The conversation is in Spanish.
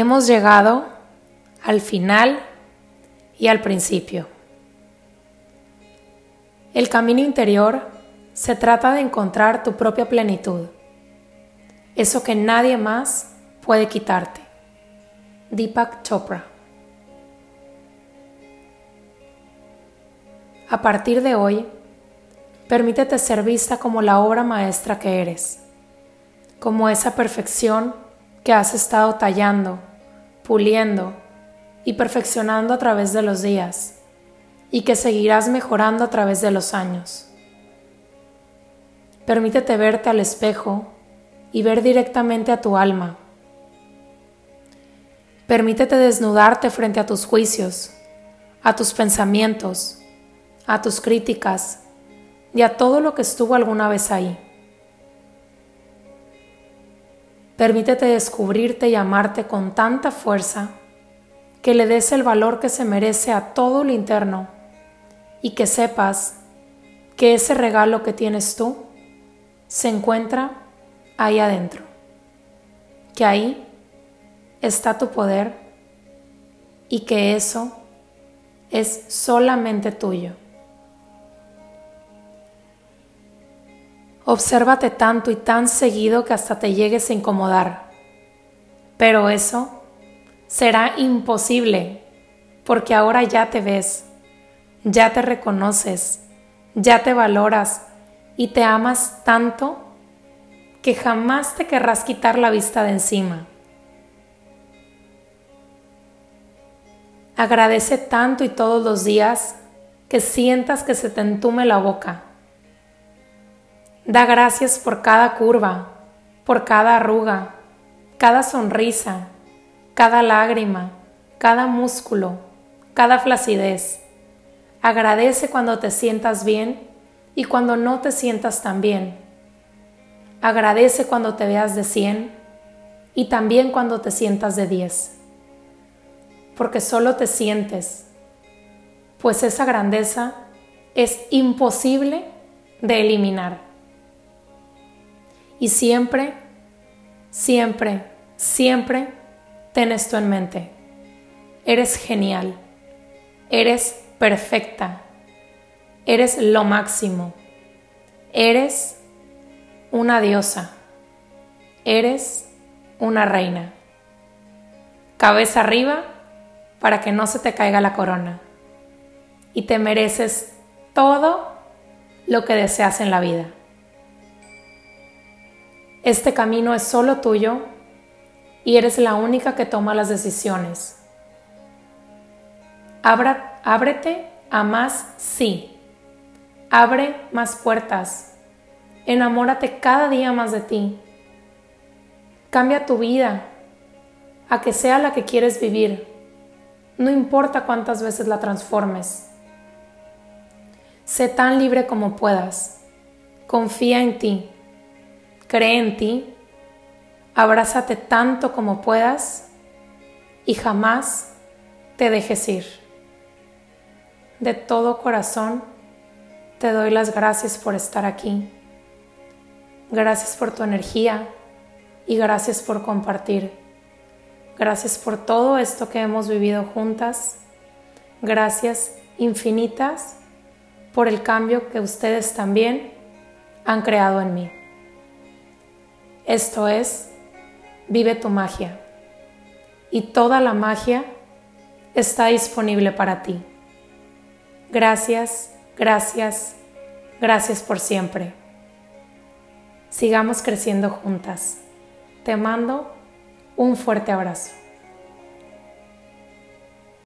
hemos llegado al final y al principio. El camino interior se trata de encontrar tu propia plenitud, eso que nadie más puede quitarte. Deepak Chopra. A partir de hoy, permítete ser vista como la obra maestra que eres, como esa perfección que has estado tallando, puliendo y perfeccionando a través de los días y que seguirás mejorando a través de los años. Permítete verte al espejo y ver directamente a tu alma. Permítete desnudarte frente a tus juicios, a tus pensamientos, a tus críticas y a todo lo que estuvo alguna vez ahí. Permítete descubrirte y amarte con tanta fuerza que le des el valor que se merece a todo lo interno y que sepas que ese regalo que tienes tú se encuentra ahí adentro, que ahí está tu poder y que eso es solamente tuyo. Obsérvate tanto y tan seguido que hasta te llegues a incomodar. Pero eso será imposible porque ahora ya te ves, ya te reconoces, ya te valoras y te amas tanto que jamás te querrás quitar la vista de encima. Agradece tanto y todos los días que sientas que se te entume la boca Da gracias por cada curva, por cada arruga, cada sonrisa, cada lágrima, cada músculo, cada flacidez. Agradece cuando te sientas bien y cuando no te sientas tan bien. Agradece cuando te veas de 100 y también cuando te sientas de 10. Porque solo te sientes, pues esa grandeza es imposible de eliminar. Y siempre, siempre, siempre ten esto en mente. Eres genial. Eres perfecta. Eres lo máximo. Eres una diosa. Eres una reina. Cabeza arriba para que no se te caiga la corona. Y te mereces todo lo que deseas en la vida. Este camino es solo tuyo y eres la única que toma las decisiones. ábrete a más sí. Abre más puertas. Enamórate cada día más de ti. Cambia tu vida a que sea la que quieres vivir. No importa cuántas veces la transformes. Sé tan libre como puedas. Confía en ti Cree en ti, abrázate tanto como puedas y jamás te dejes ir. De todo corazón te doy las gracias por estar aquí. Gracias por tu energía y gracias por compartir. Gracias por todo esto que hemos vivido juntas. Gracias infinitas por el cambio que ustedes también han creado en mí. Esto es, vive tu magia. Y toda la magia está disponible para ti. Gracias, gracias, gracias por siempre. Sigamos creciendo juntas. Te mando un fuerte abrazo.